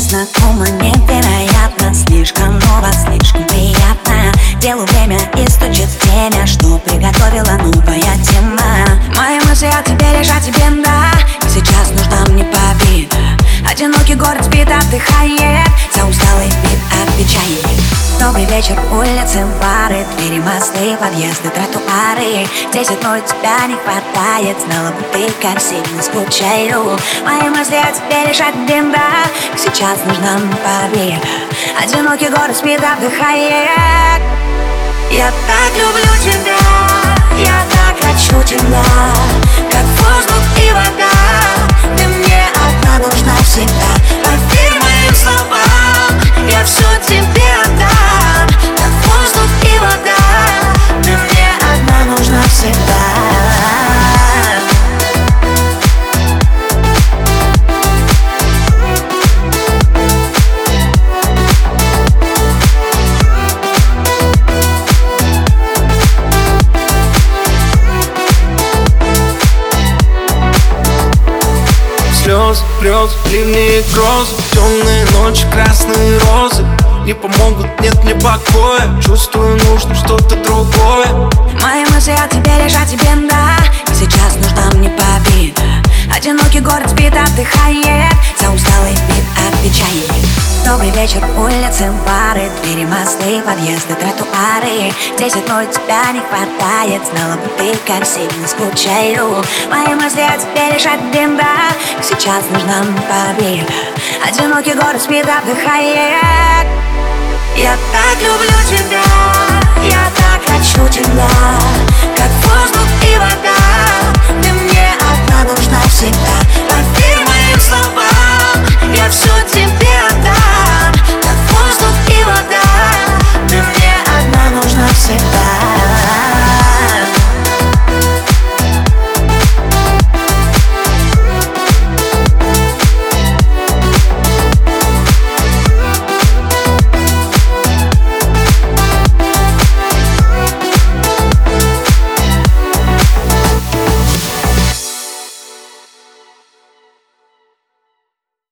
знакома невероятно. Слишком ново, слишком приятно. Делу время и стучит время. Что приготовила новая тема? Мои мысли о тебе лежат тебе, да. Сейчас нужна мне победа. Одинокий город спит, отдыхает. За усталый вид отвечает Добрый вечер, улицы, бары Двери, мосты, подъезды, тротуары. Здесь одной тебя не хватает Знала бы ты, как сильно скучаю Мои мысли о тебе лежат беда Сейчас нужна победа Одинокий город спит, отдыхает Я так люблю тебя слез, грез, ливни и грозы Темные ночи, красные розы. Не помогут, нет мне покоя. Чувствую, нужно что-то другое. Мои мысли о тебе лежат тебе, да. И сейчас нужна мне победа. Одинокий город спит, отдыхает. За усталый вид отвечает. Добрый вечер, улицы, бары. Двери, мосты, подъезды, тротуары. Здесь одной тебя не хватает. Знала бы ты, как сильно скучаю. Мои мысли о тебе лежат беда Сейчас нужна победа. Одинокий город спит, отдыхает. Я так люблю тебя Я так хочу тебя